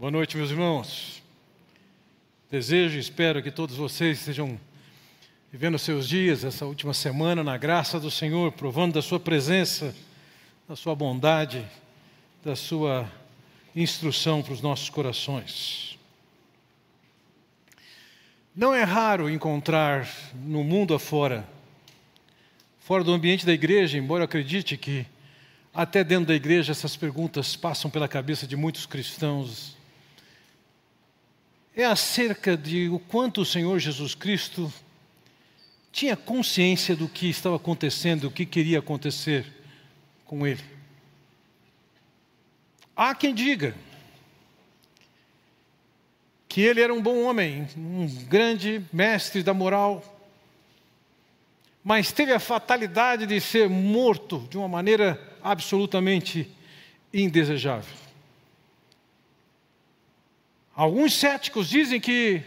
Boa noite, meus irmãos. Desejo e espero que todos vocês estejam vivendo seus dias, essa última semana, na graça do Senhor, provando da Sua presença, da Sua bondade, da Sua instrução para os nossos corações. Não é raro encontrar no mundo afora, fora do ambiente da igreja, embora eu acredite que até dentro da igreja essas perguntas passam pela cabeça de muitos cristãos é acerca de o quanto o Senhor Jesus Cristo tinha consciência do que estava acontecendo, do que queria acontecer com ele. Há quem diga que ele era um bom homem, um grande mestre da moral, mas teve a fatalidade de ser morto de uma maneira absolutamente indesejável. Alguns céticos dizem que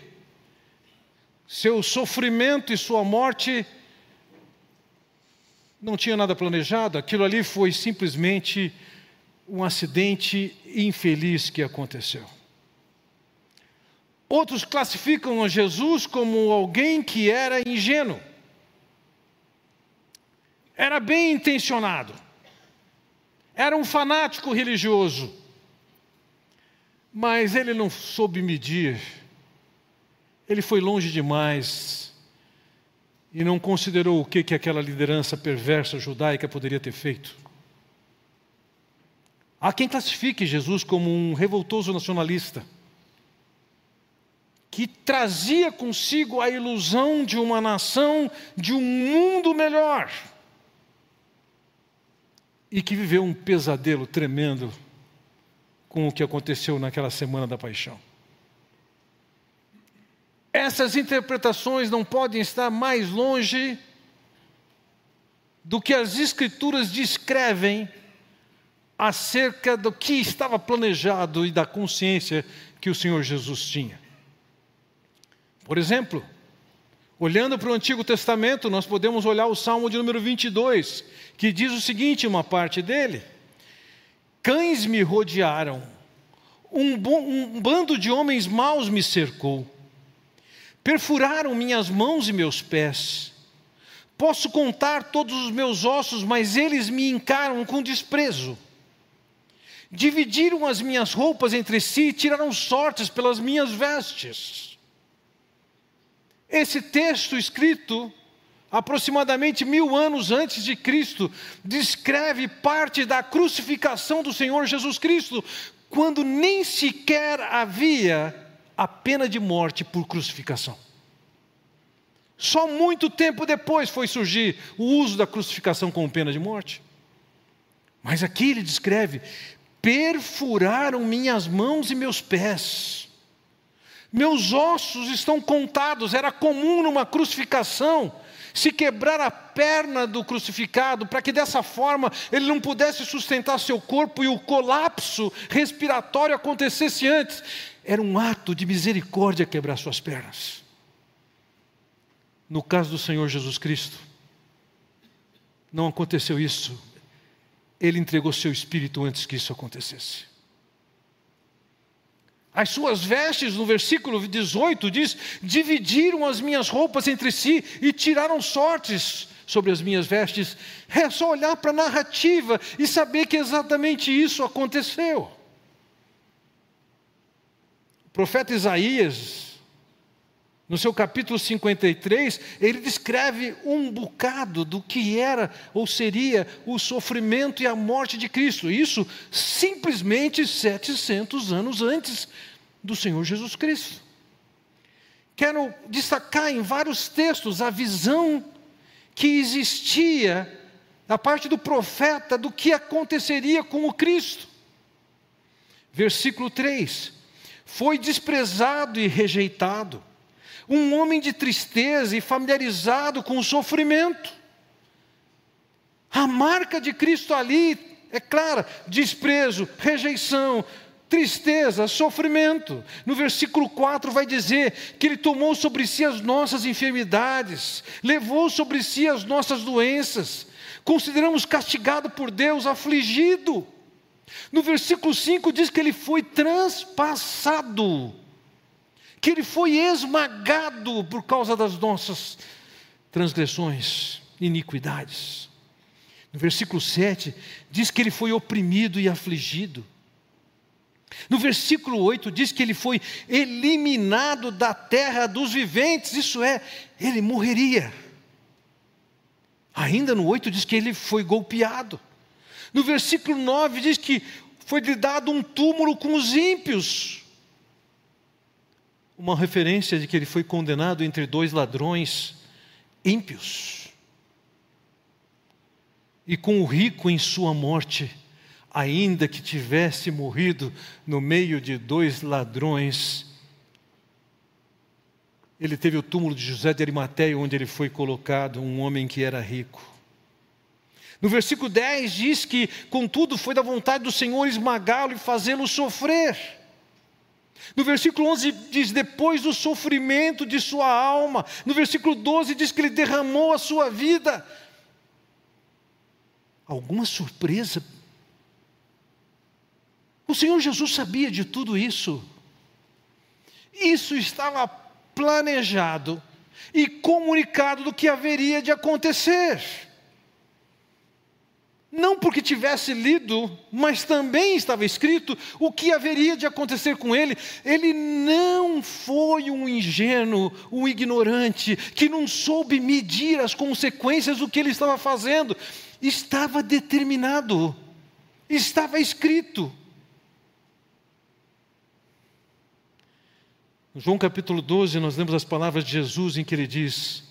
seu sofrimento e sua morte não tinha nada planejado, aquilo ali foi simplesmente um acidente infeliz que aconteceu. Outros classificam a Jesus como alguém que era ingênuo, era bem intencionado, era um fanático religioso mas ele não soube medir, ele foi longe demais e não considerou o que, que aquela liderança perversa judaica poderia ter feito. Há quem classifique Jesus como um revoltoso nacionalista, que trazia consigo a ilusão de uma nação, de um mundo melhor, e que viveu um pesadelo tremendo com o que aconteceu naquela semana da paixão. Essas interpretações não podem estar mais longe do que as Escrituras descrevem acerca do que estava planejado e da consciência que o Senhor Jesus tinha. Por exemplo, olhando para o Antigo Testamento, nós podemos olhar o Salmo de número 22, que diz o seguinte, uma parte dele: Cães me rodearam, um, um bando de homens maus me cercou, perfuraram minhas mãos e meus pés. Posso contar todos os meus ossos, mas eles me encaram com desprezo. Dividiram as minhas roupas entre si e tiraram sortes pelas minhas vestes. Esse texto escrito aproximadamente mil anos antes de Cristo, descreve parte da crucificação do Senhor Jesus Cristo, quando nem sequer havia a pena de morte por crucificação. Só muito tempo depois foi surgir o uso da crucificação como pena de morte. Mas aqui ele descreve: perfuraram minhas mãos e meus pés. Meus ossos estão contados, era comum numa crucificação se quebrar a perna do crucificado, para que dessa forma ele não pudesse sustentar seu corpo e o colapso respiratório acontecesse antes. Era um ato de misericórdia quebrar suas pernas. No caso do Senhor Jesus Cristo, não aconteceu isso. Ele entregou seu espírito antes que isso acontecesse. As suas vestes, no versículo 18, diz: dividiram as minhas roupas entre si e tiraram sortes sobre as minhas vestes. É só olhar para a narrativa e saber que exatamente isso aconteceu. O profeta Isaías, no seu capítulo 53, ele descreve um bocado do que era ou seria o sofrimento e a morte de Cristo. Isso simplesmente 700 anos antes do Senhor Jesus Cristo. Quero destacar em vários textos a visão que existia da parte do profeta do que aconteceria com o Cristo. Versículo 3: Foi desprezado e rejeitado, um homem de tristeza e familiarizado com o sofrimento. A marca de Cristo ali é clara: desprezo, rejeição, tristeza, sofrimento. No versículo 4 vai dizer que Ele tomou sobre si as nossas enfermidades, levou sobre si as nossas doenças. Consideramos castigado por Deus, afligido. No versículo 5 diz que ele foi transpassado, que ele foi esmagado por causa das nossas transgressões, iniquidades. No versículo 7 diz que ele foi oprimido e afligido. No versículo 8 diz que ele foi eliminado da terra dos viventes, isso é, ele morreria. Ainda no 8 diz que ele foi golpeado. No versículo 9 diz que foi lhe dado um túmulo com os ímpios. Uma referência de que ele foi condenado entre dois ladrões ímpios. E com o rico em sua morte, ainda que tivesse morrido no meio de dois ladrões ele teve o túmulo de José de Arimateia, onde ele foi colocado, um homem que era rico. No versículo 10 diz que, contudo, foi da vontade do Senhor esmagá-lo e fazê-lo sofrer. No versículo 11 diz: depois do sofrimento de sua alma. No versículo 12 diz que ele derramou a sua vida. Alguma surpresa? O Senhor Jesus sabia de tudo isso. Isso estava planejado e comunicado do que haveria de acontecer. Não porque tivesse lido, mas também estava escrito o que haveria de acontecer com ele. Ele não foi um ingênuo, um ignorante, que não soube medir as consequências do que ele estava fazendo. Estava determinado, estava escrito. João capítulo 12, nós lemos as palavras de Jesus em que ele diz: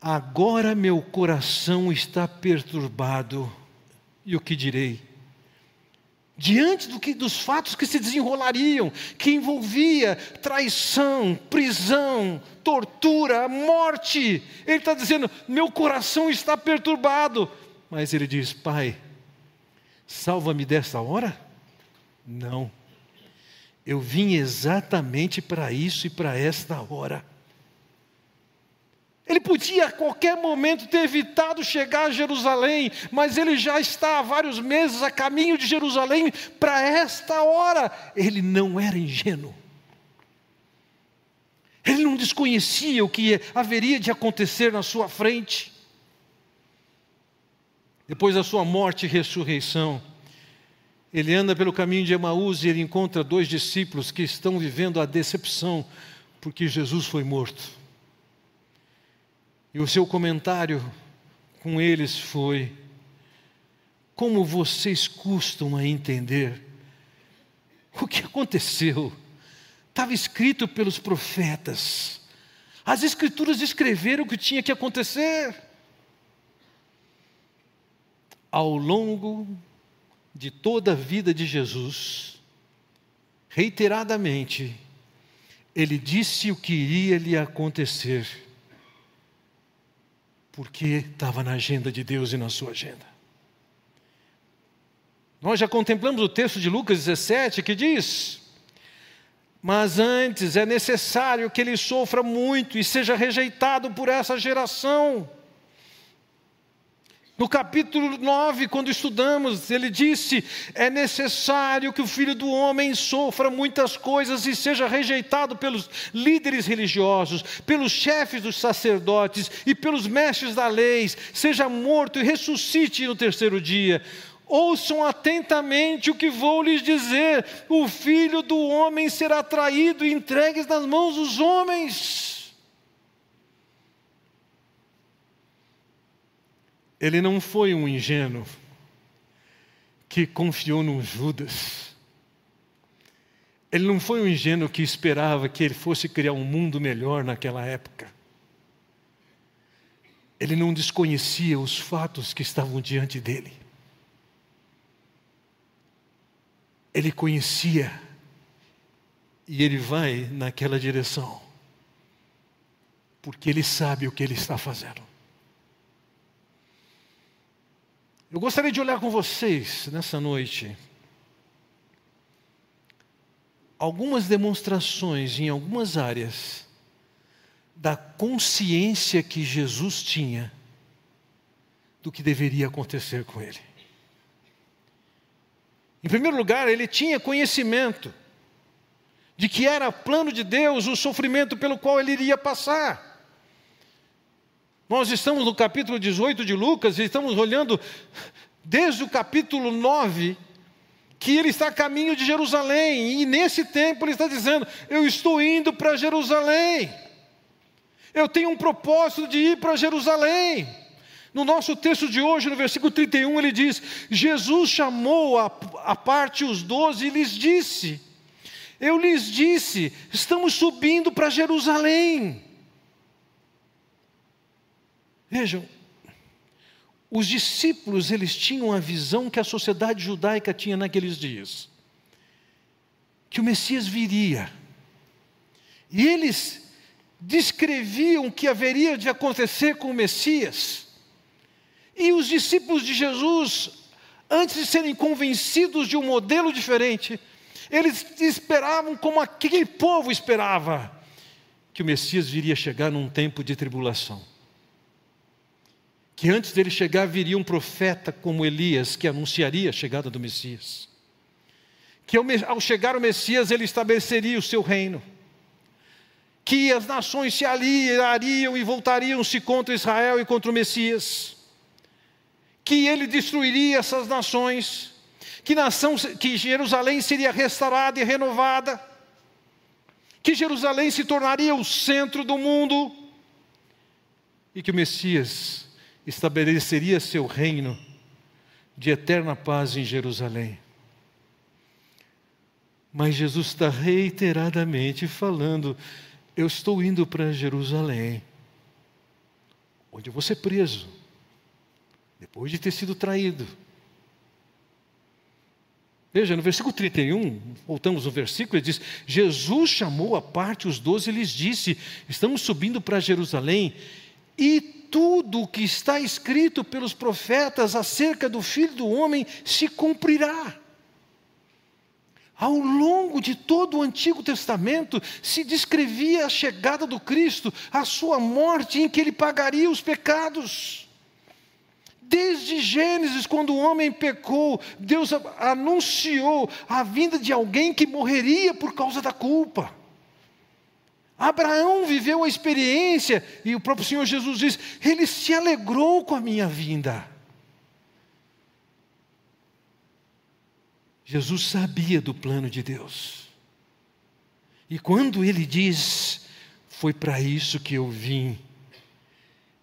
Agora meu coração está perturbado, e o que direi? Diante do que, dos fatos que se desenrolariam, que envolvia traição, prisão, tortura, morte, ele está dizendo: meu coração está perturbado. Mas ele diz: Pai, salva-me desta hora? Não eu vim exatamente para isso e para esta hora. Ele podia a qualquer momento ter evitado chegar a Jerusalém, mas ele já está há vários meses a caminho de Jerusalém para esta hora. Ele não era ingênuo. Ele não desconhecia o que haveria de acontecer na sua frente. Depois da sua morte e ressurreição, ele anda pelo caminho de Emaús e ele encontra dois discípulos que estão vivendo a decepção porque Jesus foi morto. E o seu comentário com eles foi: Como vocês custam a entender o que aconteceu? Estava escrito pelos profetas. As Escrituras descreveram o que tinha que acontecer. Ao longo de toda a vida de Jesus, reiteradamente, ele disse o que iria lhe acontecer, porque estava na agenda de Deus e na sua agenda. Nós já contemplamos o texto de Lucas 17 que diz: Mas antes é necessário que ele sofra muito e seja rejeitado por essa geração. No capítulo 9, quando estudamos, ele disse: é necessário que o filho do homem sofra muitas coisas e seja rejeitado pelos líderes religiosos, pelos chefes dos sacerdotes e pelos mestres da lei, seja morto e ressuscite no terceiro dia. Ouçam atentamente o que vou lhes dizer: o filho do homem será traído e entregue nas mãos dos homens. Ele não foi um ingênuo que confiou no Judas. Ele não foi um ingênuo que esperava que ele fosse criar um mundo melhor naquela época. Ele não desconhecia os fatos que estavam diante dele. Ele conhecia e ele vai naquela direção, porque ele sabe o que ele está fazendo. Eu gostaria de olhar com vocês nessa noite algumas demonstrações em algumas áreas da consciência que Jesus tinha do que deveria acontecer com ele. Em primeiro lugar, ele tinha conhecimento de que era plano de Deus o sofrimento pelo qual ele iria passar. Nós estamos no capítulo 18 de Lucas e estamos olhando desde o capítulo 9 que ele está a caminho de Jerusalém, e nesse tempo ele está dizendo: Eu estou indo para Jerusalém, eu tenho um propósito de ir para Jerusalém. No nosso texto de hoje, no versículo 31, ele diz: Jesus chamou a, a parte os doze e lhes disse: Eu lhes disse, estamos subindo para Jerusalém. Vejam, os discípulos, eles tinham a visão que a sociedade judaica tinha naqueles dias. Que o Messias viria. E eles descreviam o que haveria de acontecer com o Messias. E os discípulos de Jesus, antes de serem convencidos de um modelo diferente, eles esperavam como aquele povo esperava, que o Messias viria chegar num tempo de tribulação que antes dele chegar viria um profeta como Elias que anunciaria a chegada do Messias. Que ao chegar o Messias ele estabeleceria o seu reino. Que as nações se aliariam e voltariam-se contra Israel e contra o Messias. Que ele destruiria essas nações. Que, nação, que Jerusalém seria restaurada e renovada. Que Jerusalém se tornaria o centro do mundo. E que o Messias estabeleceria seu reino de eterna paz em Jerusalém. Mas Jesus está reiteradamente falando: Eu estou indo para Jerusalém, onde eu vou ser preso, depois de ter sido traído. Veja, no versículo 31, voltamos no versículo, ele diz: Jesus chamou à parte os doze e lhes disse: Estamos subindo para Jerusalém, e tudo o que está escrito pelos profetas acerca do Filho do Homem se cumprirá. Ao longo de todo o Antigo Testamento se descrevia a chegada do Cristo, a sua morte em que ele pagaria os pecados. Desde Gênesis, quando o homem pecou, Deus anunciou a vinda de alguém que morreria por causa da culpa. Abraão viveu a experiência, e o próprio Senhor Jesus diz: ele se alegrou com a minha vinda. Jesus sabia do plano de Deus. E quando ele diz, foi para isso que eu vim,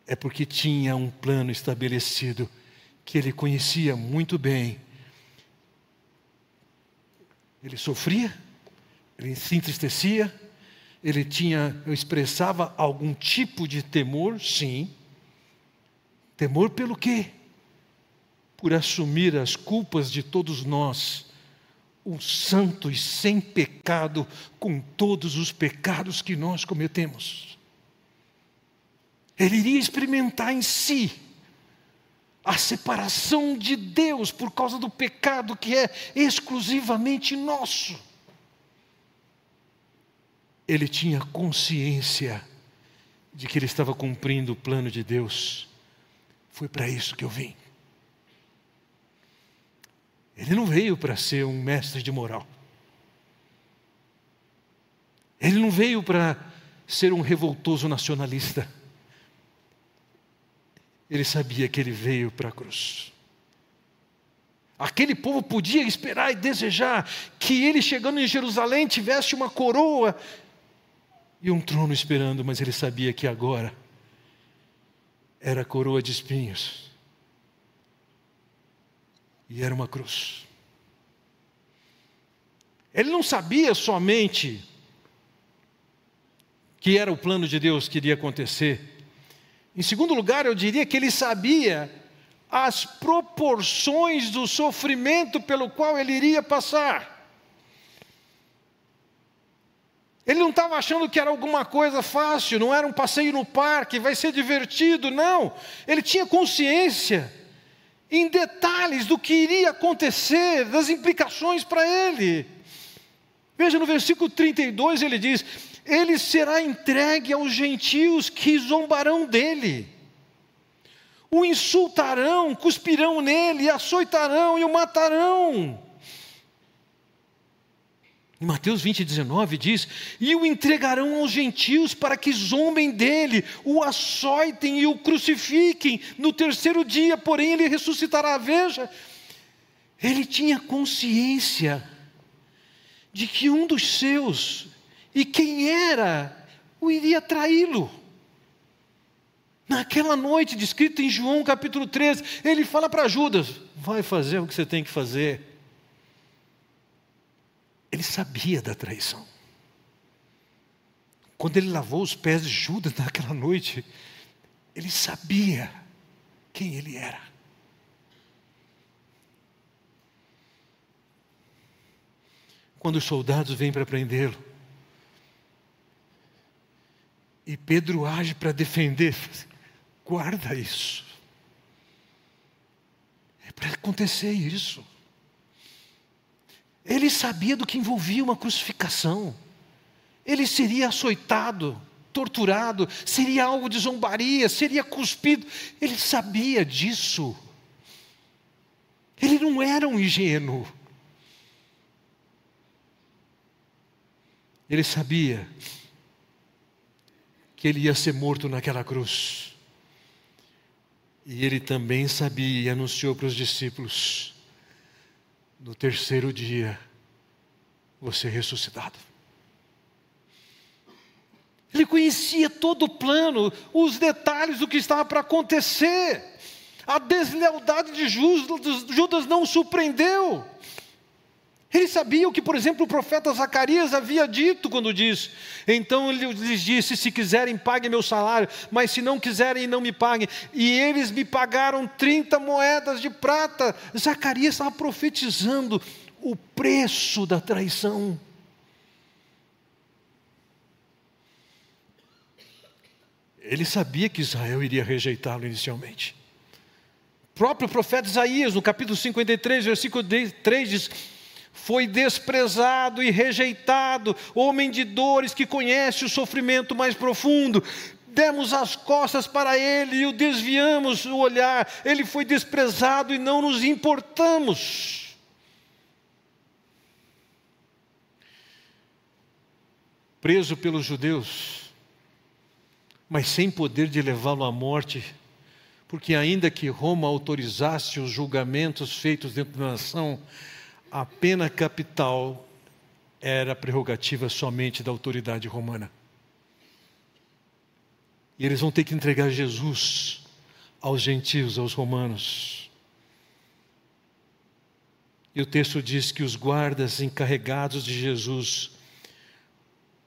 é porque tinha um plano estabelecido que ele conhecia muito bem. Ele sofria, ele se entristecia, ele tinha, eu expressava algum tipo de temor, sim. Temor pelo quê? Por assumir as culpas de todos nós, o santo e sem pecado, com todos os pecados que nós cometemos. Ele iria experimentar em si a separação de Deus por causa do pecado que é exclusivamente nosso ele tinha consciência de que ele estava cumprindo o plano de Deus. Foi para isso que eu vim. Ele não veio para ser um mestre de moral. Ele não veio para ser um revoltoso nacionalista. Ele sabia que ele veio para a cruz. Aquele povo podia esperar e desejar que ele, chegando em Jerusalém, tivesse uma coroa e um trono esperando, mas ele sabia que agora era a coroa de espinhos e era uma cruz. Ele não sabia somente que era o plano de Deus que iria acontecer. Em segundo lugar, eu diria que ele sabia as proporções do sofrimento pelo qual ele iria passar. Ele não estava achando que era alguma coisa fácil, não era um passeio no parque, vai ser divertido, não. Ele tinha consciência em detalhes do que iria acontecer, das implicações para ele. Veja no versículo 32 ele diz: Ele será entregue aos gentios que zombarão dele, o insultarão, cuspirão nele, açoitarão e o matarão Em Mateus 20, 19 diz: E o entregarão aos gentios para que zombem dele, o açoitem e o crucifiquem. No terceiro dia, porém, ele ressuscitará. Veja, ele tinha consciência de que um dos seus, e quem era, o iria traí-lo. Naquela noite, descrita em João capítulo 13, ele fala para Judas: vai fazer o que você tem que fazer. Ele sabia da traição. Quando ele lavou os pés de Judas naquela noite, ele sabia quem ele era. Quando os soldados vêm para prendê-lo, e Pedro age para defender, guarda isso. É para acontecer isso. Ele sabia do que envolvia uma crucificação. Ele seria açoitado, torturado, seria algo de zombaria, seria cuspido. Ele sabia disso. Ele não era um ingênuo. Ele sabia que ele ia ser morto naquela cruz. E ele também sabia e anunciou para os discípulos: no terceiro dia, você é ressuscitado. Ele conhecia todo o plano, os detalhes do que estava para acontecer. A deslealdade de Judas não o surpreendeu. Ele sabia o que, por exemplo, o profeta Zacarias havia dito quando disse: Então ele lhes disse: Se quiserem, paguem meu salário, mas se não quiserem, não me paguem. E eles me pagaram 30 moedas de prata. Zacarias estava profetizando o preço da traição. Ele sabia que Israel iria rejeitá-lo inicialmente. O próprio profeta Isaías, no capítulo 53, versículo 3, diz: foi desprezado e rejeitado, homem de dores que conhece o sofrimento mais profundo. Demos as costas para ele e o desviamos o olhar. Ele foi desprezado e não nos importamos. Preso pelos judeus, mas sem poder de levá-lo à morte, porque ainda que Roma autorizasse os julgamentos feitos dentro da nação, a pena capital era prerrogativa somente da autoridade romana. E eles vão ter que entregar Jesus aos gentios, aos romanos. E o texto diz que os guardas encarregados de Jesus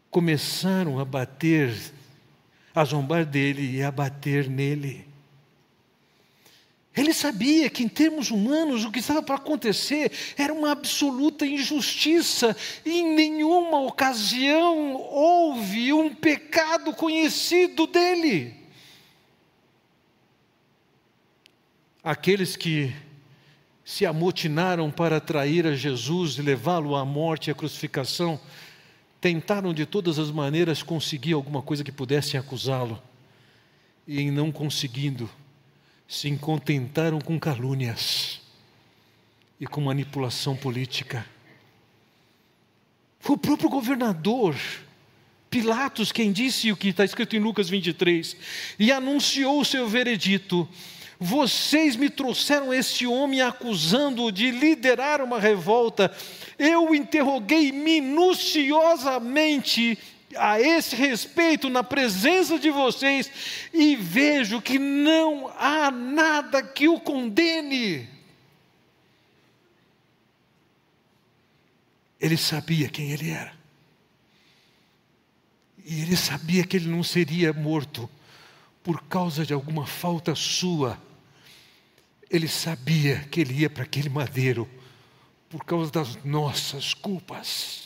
começaram a bater, a zombar dele e a bater nele. Ele sabia que, em termos humanos, o que estava para acontecer era uma absoluta injustiça, e em nenhuma ocasião houve um pecado conhecido dele. Aqueles que se amotinaram para trair a Jesus e levá-lo à morte e à crucificação, tentaram de todas as maneiras conseguir alguma coisa que pudessem acusá-lo, e em não conseguindo, se contentaram com calúnias e com manipulação política. Foi o próprio governador, Pilatos, quem disse o que está escrito em Lucas 23, e anunciou o seu veredito: Vocês me trouxeram esse homem acusando-o de liderar uma revolta. Eu o interroguei minuciosamente a esse respeito na presença de vocês e vejo que não há nada que o condene. Ele sabia quem ele era. E ele sabia que ele não seria morto por causa de alguma falta sua. Ele sabia que ele ia para aquele madeiro por causa das nossas culpas.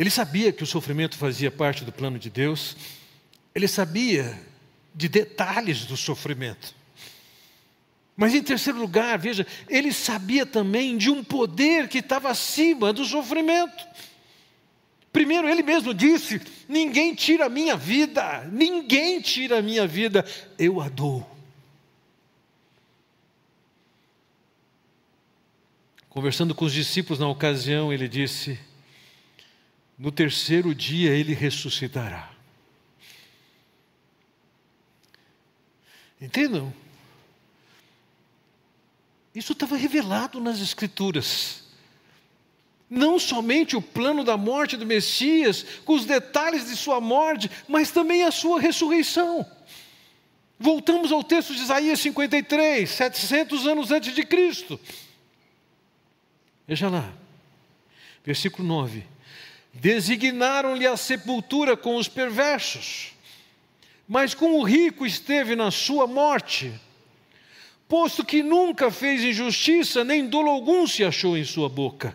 Ele sabia que o sofrimento fazia parte do plano de Deus, ele sabia de detalhes do sofrimento. Mas em terceiro lugar, veja, ele sabia também de um poder que estava acima do sofrimento. Primeiro, ele mesmo disse: Ninguém tira a minha vida, ninguém tira a minha vida, eu a dou. Conversando com os discípulos na ocasião, ele disse: No terceiro dia ele ressuscitará. Entendam? Isso estava revelado nas Escrituras. Não somente o plano da morte do Messias, com os detalhes de sua morte, mas também a sua ressurreição. Voltamos ao texto de Isaías 53, 700 anos antes de Cristo. Veja lá, versículo 9: Designaram-lhe a sepultura com os perversos, mas com o rico esteve na sua morte posto que nunca fez injustiça, nem dolo algum se achou em sua boca.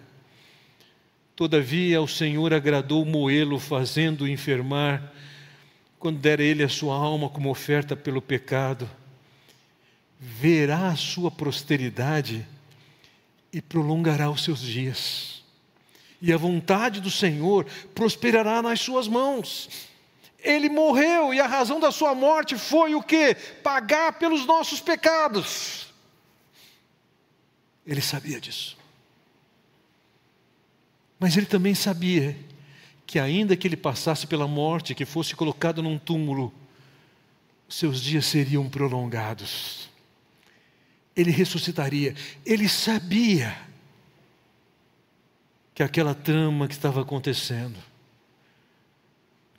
Todavia ao Senhor agradou moê-lo, fazendo-o enfermar, quando der ele a sua alma como oferta pelo pecado. Verá a sua posteridade e prolongará os seus dias. E a vontade do Senhor prosperará nas suas mãos ele morreu e a razão da sua morte foi o que? Pagar pelos nossos pecados. Ele sabia disso. Mas ele também sabia que, ainda que ele passasse pela morte, que fosse colocado num túmulo, seus dias seriam prolongados. Ele ressuscitaria. Ele sabia que aquela trama que estava acontecendo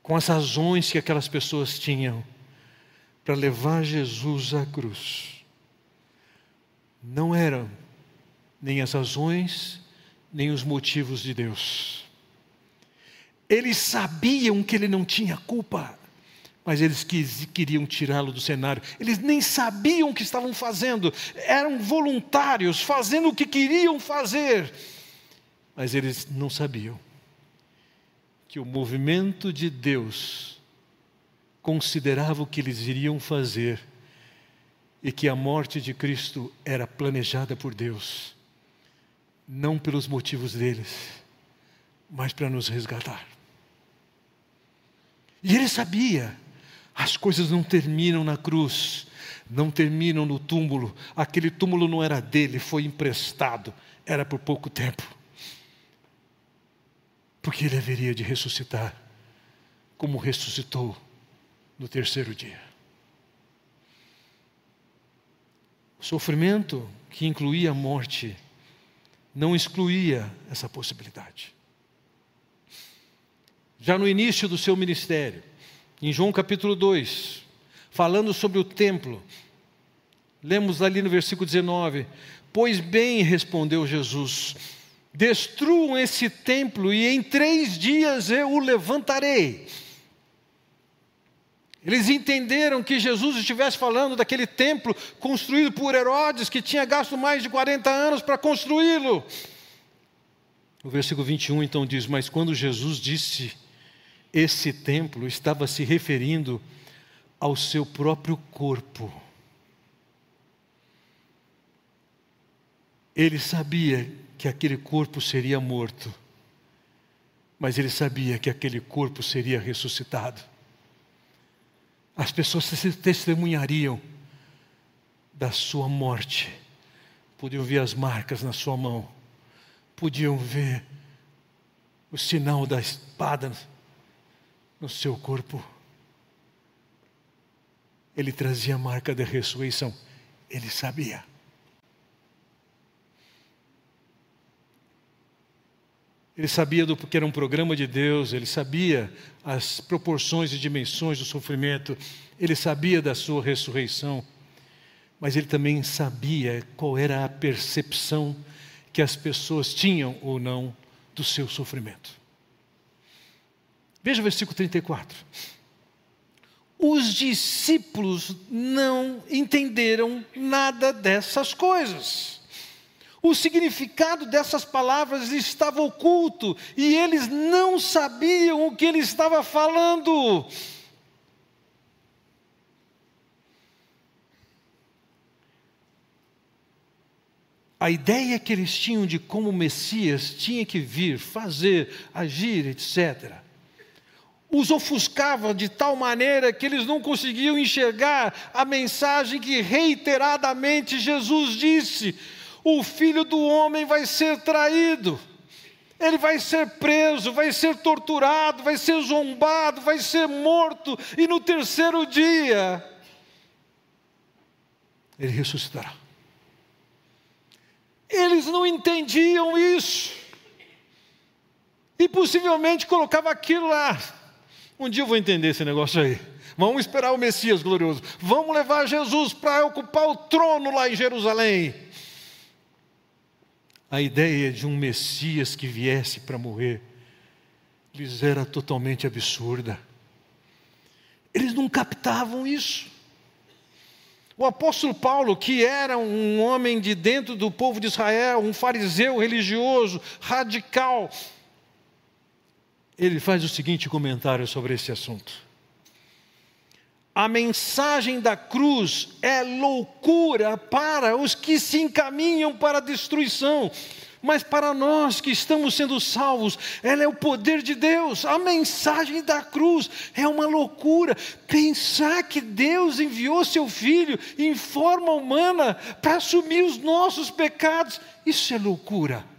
com as razões que aquelas pessoas tinham para levar Jesus à cruz. Não eram nem as razões, nem os motivos de Deus. Eles sabiam que ele não tinha culpa, mas eles queriam tirá-lo do cenário. Eles nem sabiam o que estavam fazendo, eram voluntários, fazendo o que queriam fazer, mas eles não sabiam que o movimento de Deus considerava o que eles iriam fazer e que a morte de Cristo era planejada por Deus, não pelos motivos deles, mas para nos resgatar. E ele sabia, as coisas não terminam na cruz, não terminam no túmulo, aquele túmulo não era dele, foi emprestado, era por pouco tempo porque ele haveria de ressuscitar, como ressuscitou no terceiro dia. O sofrimento que incluía a morte não excluía essa possibilidade. Já no início do seu ministério, em João capítulo 2, falando sobre o templo, lemos ali no versículo 19: Pois bem, respondeu Jesus, Destruam esse templo e em três dias eu o levantarei. Eles entenderam que Jesus estivesse falando daquele templo construído por Herodes, que tinha gasto mais de 40 anos para construí-lo. O versículo 21 então diz: Mas quando Jesus disse esse templo, estava se referindo ao seu próprio corpo. Ele sabia que aquele corpo seria morto, mas ele sabia que aquele corpo seria ressuscitado. As pessoas testemunhariam da sua morte, podiam ver as marcas na sua mão, podiam ver o sinal da espada no seu corpo. Ele trazia a marca da ressurreição, ele sabia. Ele sabia do que era um programa de Deus, ele sabia as proporções e dimensões do sofrimento, ele sabia da sua ressurreição, mas ele também sabia qual era a percepção que as pessoas tinham ou não do seu sofrimento. Veja o versículo 34. Os discípulos não entenderam nada dessas coisas. O significado dessas palavras estava oculto e eles não sabiam o que ele estava falando. A ideia que eles tinham de como o Messias tinha que vir, fazer, agir, etc., os ofuscava de tal maneira que eles não conseguiam enxergar a mensagem que reiteradamente Jesus disse: o filho do homem vai ser traído. Ele vai ser preso, vai ser torturado, vai ser zombado, vai ser morto, e no terceiro dia, ele ressuscitará. Eles não entendiam isso, e possivelmente colocava aquilo lá. Um dia eu vou entender esse negócio aí. Vamos esperar o Messias glorioso. Vamos levar Jesus para ocupar o trono lá em Jerusalém a ideia de um Messias que viesse para morrer lhes era totalmente absurda. Eles não captavam isso. O apóstolo Paulo, que era um homem de dentro do povo de Israel, um fariseu religioso, radical, ele faz o seguinte comentário sobre esse assunto. A mensagem da cruz é loucura para os que se encaminham para a destruição, mas para nós que estamos sendo salvos, ela é o poder de Deus. A mensagem da cruz é uma loucura. Pensar que Deus enviou seu filho em forma humana para assumir os nossos pecados, isso é loucura.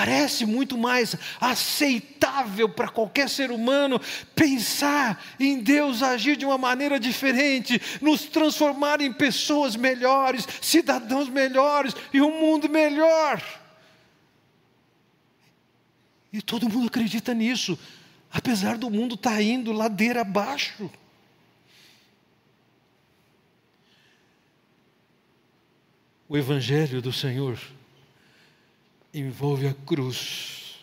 Parece muito mais aceitável para qualquer ser humano pensar em Deus agir de uma maneira diferente, nos transformar em pessoas melhores, cidadãos melhores e um mundo melhor. E todo mundo acredita nisso, apesar do mundo estar tá indo ladeira abaixo. O Evangelho do Senhor envolve a cruz.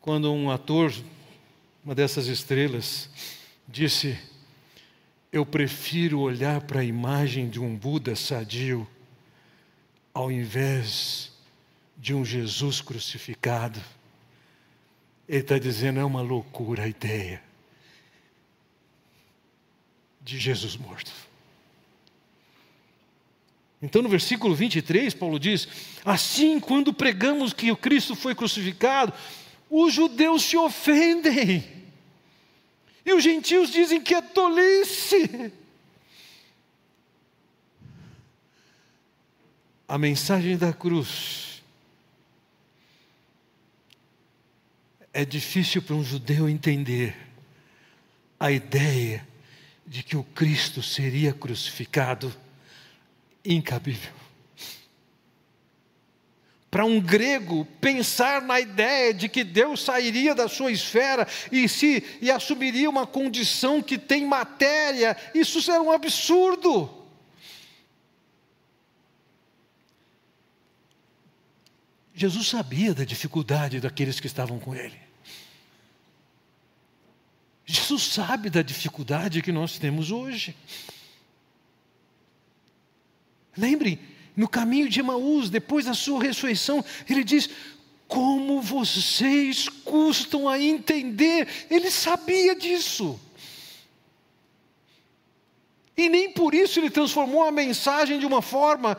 Quando um ator, uma dessas estrelas, disse: Eu prefiro olhar para a imagem de um Buda sadio, ao invés de um Jesus crucificado. Ele está dizendo: é uma loucura a ideia de Jesus morto. Então, no versículo 23, Paulo diz: Assim, quando pregamos que o Cristo foi crucificado, os judeus se ofendem, e os gentios dizem que é tolice. A mensagem da cruz é difícil para um judeu entender a ideia de que o Cristo seria crucificado incabível. Para um grego, pensar na ideia de que Deus sairia da sua esfera e, se, e assumiria uma condição que tem matéria, isso era um absurdo. Jesus sabia da dificuldade daqueles que estavam com ele. Jesus sabe da dificuldade que nós temos hoje. Lembre, no caminho de Emaús, depois da sua ressurreição, ele diz: Como vocês custam a entender. Ele sabia disso. E nem por isso ele transformou a mensagem de uma forma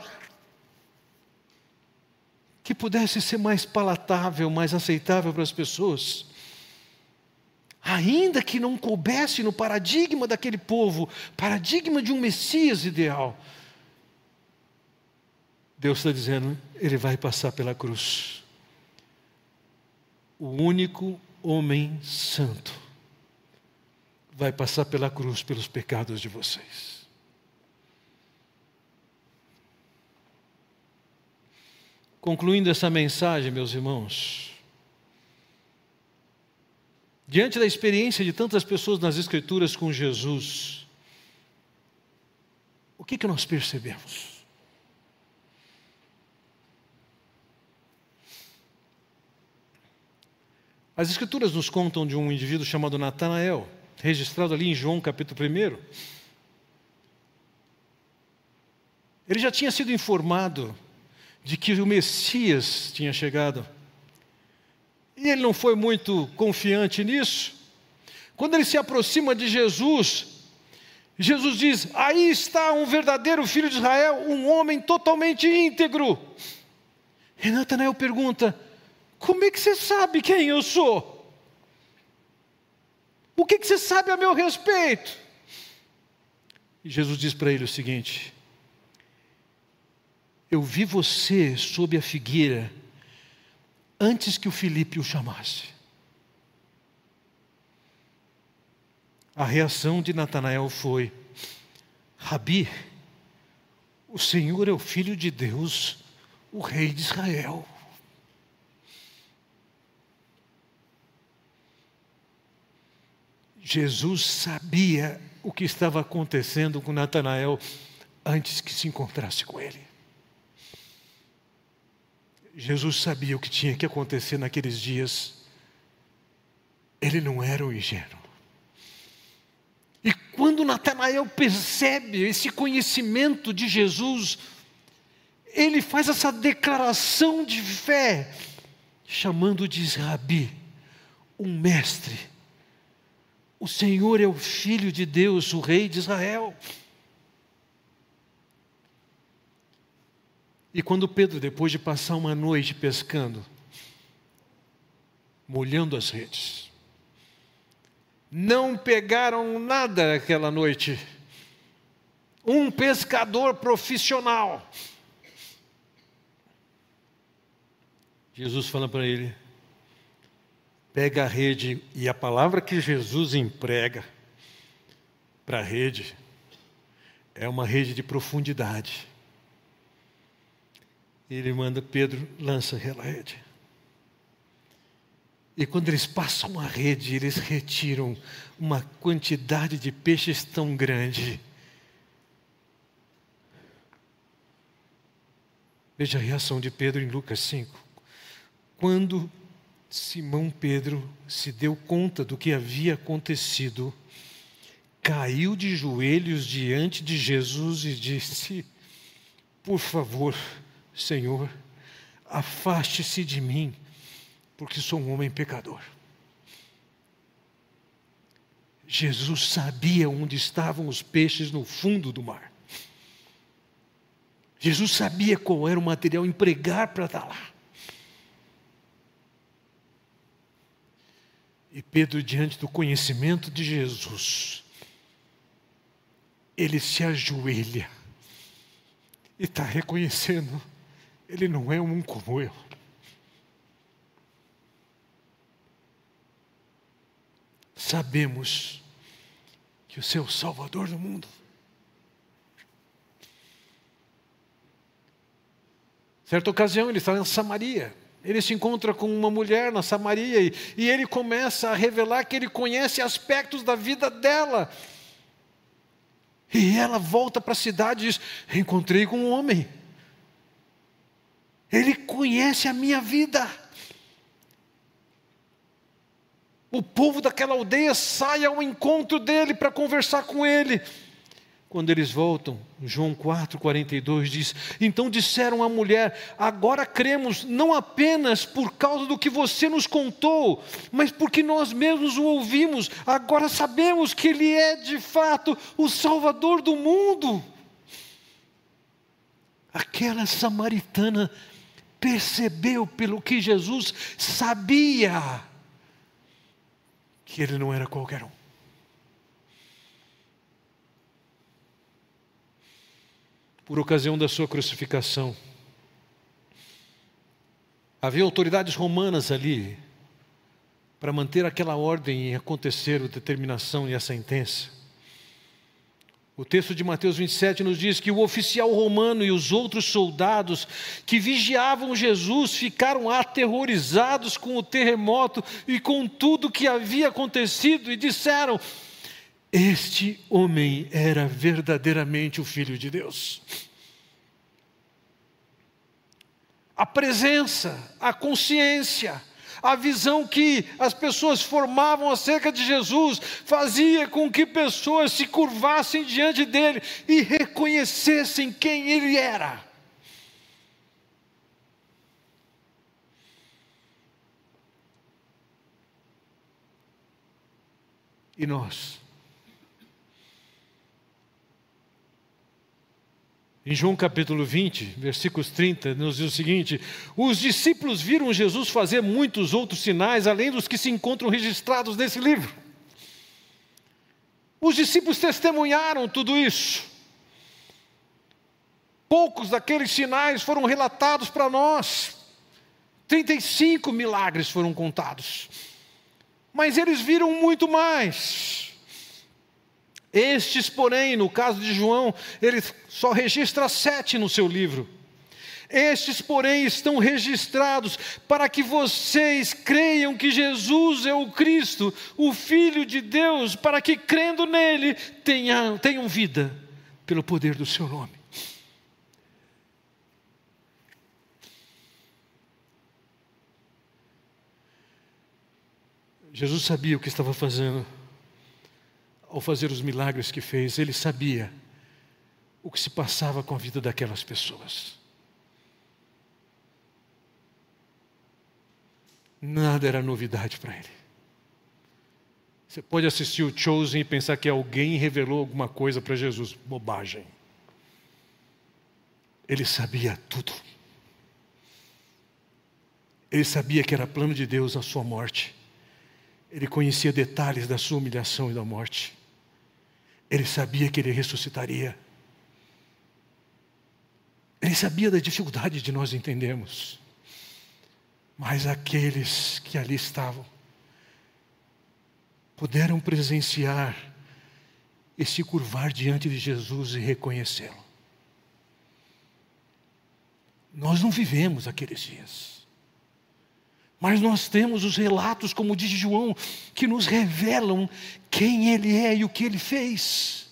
que pudesse ser mais palatável, mais aceitável para as pessoas. Ainda que não coubesse no paradigma daquele povo, paradigma de um Messias ideal, Deus está dizendo, ele vai passar pela cruz. O único homem santo vai passar pela cruz pelos pecados de vocês. Concluindo essa mensagem, meus irmãos, diante da experiência de tantas pessoas nas Escrituras com Jesus, o que, que nós percebemos? As Escrituras nos contam de um indivíduo chamado Natanael, registrado ali em João capítulo 1. Ele já tinha sido informado de que o Messias tinha chegado. E ele não foi muito confiante nisso. Quando ele se aproxima de Jesus, Jesus diz: Aí está um verdadeiro filho de Israel, um homem totalmente íntegro. E Natanael pergunta: como é que você sabe quem eu sou? O que, que você sabe a meu respeito? E Jesus diz para ele o seguinte: Eu vi você sob a figueira antes que o Filipe o chamasse. A reação de Natanael foi: Rabi, o Senhor é o Filho de Deus, o Rei de Israel. Jesus sabia o que estava acontecendo com Natanael antes que se encontrasse com ele. Jesus sabia o que tinha que acontecer naqueles dias. Ele não era um ingênuo. E quando Natanael percebe esse conhecimento de Jesus, ele faz essa declaração de fé, chamando de Rabi, um mestre o Senhor é o Filho de Deus, o Rei de Israel. E quando Pedro, depois de passar uma noite pescando, molhando as redes, não pegaram nada aquela noite. Um pescador profissional. Jesus fala para ele: pega a rede e a palavra que Jesus emprega para a rede é uma rede de profundidade. Ele manda Pedro lança aquela rede. E quando eles passam a rede, eles retiram uma quantidade de peixes tão grande. Veja a reação de Pedro em Lucas 5. Quando Simão Pedro se deu conta do que havia acontecido, caiu de joelhos diante de Jesus e disse: Por favor, Senhor, afaste-se de mim, porque sou um homem pecador. Jesus sabia onde estavam os peixes no fundo do mar. Jesus sabia qual era o material empregar para estar lá. E Pedro, diante do conhecimento de Jesus, ele se ajoelha e está reconhecendo: ele não é um como eu. Sabemos que o seu Salvador do mundo Certa ocasião ele estava em Samaria. Ele se encontra com uma mulher na Samaria e, e ele começa a revelar que ele conhece aspectos da vida dela. E ela volta para a cidade e diz: Encontrei com um homem. Ele conhece a minha vida. O povo daquela aldeia sai ao encontro dele para conversar com ele. Quando eles voltam, João 4, 42 diz: Então disseram à mulher: Agora cremos, não apenas por causa do que você nos contou, mas porque nós mesmos o ouvimos. Agora sabemos que Ele é de fato o Salvador do mundo. Aquela samaritana percebeu pelo que Jesus sabia que ele não era qualquer um. Por ocasião da sua crucificação. Havia autoridades romanas ali para manter aquela ordem e acontecer a determinação e a sentença. O texto de Mateus 27 nos diz que o oficial romano e os outros soldados que vigiavam Jesus ficaram aterrorizados com o terremoto e com tudo que havia acontecido e disseram: este homem era verdadeiramente o Filho de Deus. A presença, a consciência, a visão que as pessoas formavam acerca de Jesus fazia com que pessoas se curvassem diante dele e reconhecessem quem ele era. E nós? Em João capítulo 20, versículos 30, nos diz o seguinte: Os discípulos viram Jesus fazer muitos outros sinais, além dos que se encontram registrados nesse livro. Os discípulos testemunharam tudo isso. Poucos daqueles sinais foram relatados para nós. 35 milagres foram contados. Mas eles viram muito mais. Estes, porém, no caso de João, ele só registra sete no seu livro. Estes, porém, estão registrados para que vocês creiam que Jesus é o Cristo, o Filho de Deus, para que crendo nele tenham, tenham vida pelo poder do seu nome. Jesus sabia o que estava fazendo ao fazer os milagres que fez, ele sabia o que se passava com a vida daquelas pessoas. Nada era novidade para ele. Você pode assistir o Chosen e pensar que alguém revelou alguma coisa para Jesus. Bobagem. Ele sabia tudo. Ele sabia que era plano de Deus a sua morte. Ele conhecia detalhes da sua humilhação e da morte. Ele sabia que ele ressuscitaria. Ele sabia da dificuldade de nós entendermos. Mas aqueles que ali estavam puderam presenciar e se curvar diante de Jesus e reconhecê-lo. Nós não vivemos aqueles dias. Mas nós temos os relatos, como diz João, que nos revelam quem ele é e o que ele fez.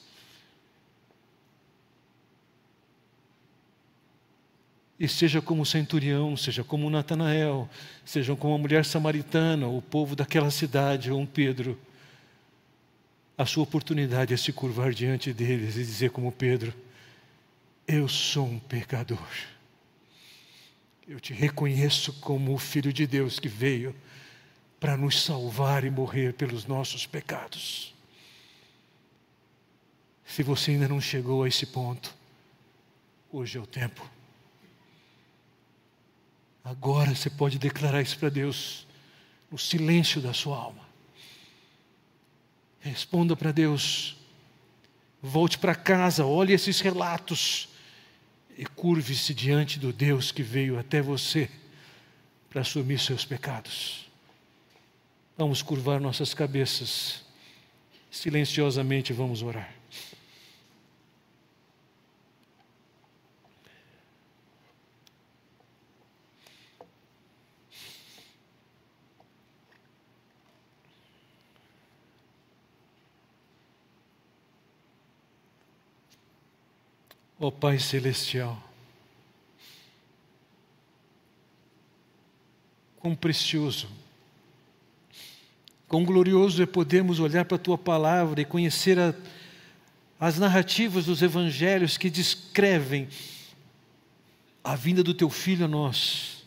E seja como o centurião, seja como Natanael, seja como a mulher samaritana, o povo daquela cidade, ou um Pedro, a sua oportunidade é se curvar diante deles e dizer, como Pedro: Eu sou um pecador. Eu te reconheço como o Filho de Deus que veio para nos salvar e morrer pelos nossos pecados. Se você ainda não chegou a esse ponto, hoje é o tempo. Agora você pode declarar isso para Deus, no silêncio da sua alma. Responda para Deus. Volte para casa, olhe esses relatos e curve-se diante do Deus que veio até você para assumir seus pecados. Vamos curvar nossas cabeças, silenciosamente vamos orar. Ó Pai Celestial, quão precioso, quão glorioso é podermos olhar para a Tua palavra e conhecer a, as narrativas dos evangelhos que descrevem a vinda do Teu Filho a nós.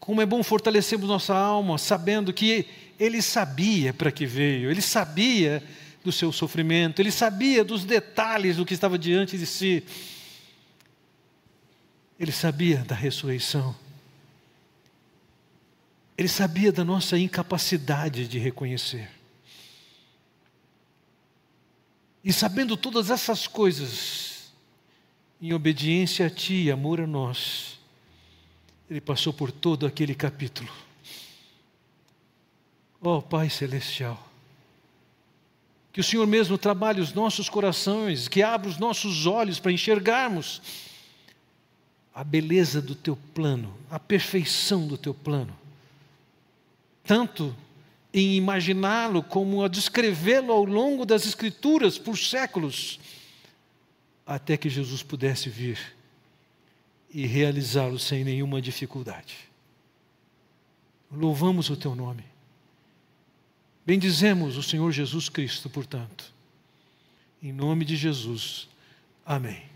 Como é bom fortalecermos nossa alma, sabendo que Ele sabia para que veio, Ele sabia do seu sofrimento, ele sabia dos detalhes do que estava diante de si. Ele sabia da ressurreição. Ele sabia da nossa incapacidade de reconhecer. E sabendo todas essas coisas, em obediência a Ti e amor a nós, Ele passou por todo aquele capítulo. Ó oh, Pai Celestial, que o Senhor mesmo trabalhe os nossos corações, que abra os nossos olhos para enxergarmos a beleza do teu plano, a perfeição do teu plano. Tanto em imaginá-lo como a descrevê-lo ao longo das Escrituras por séculos, até que Jesus pudesse vir e realizá-lo sem nenhuma dificuldade. Louvamos o teu nome. Bendizemos o Senhor Jesus Cristo, portanto. Em nome de Jesus. Amém.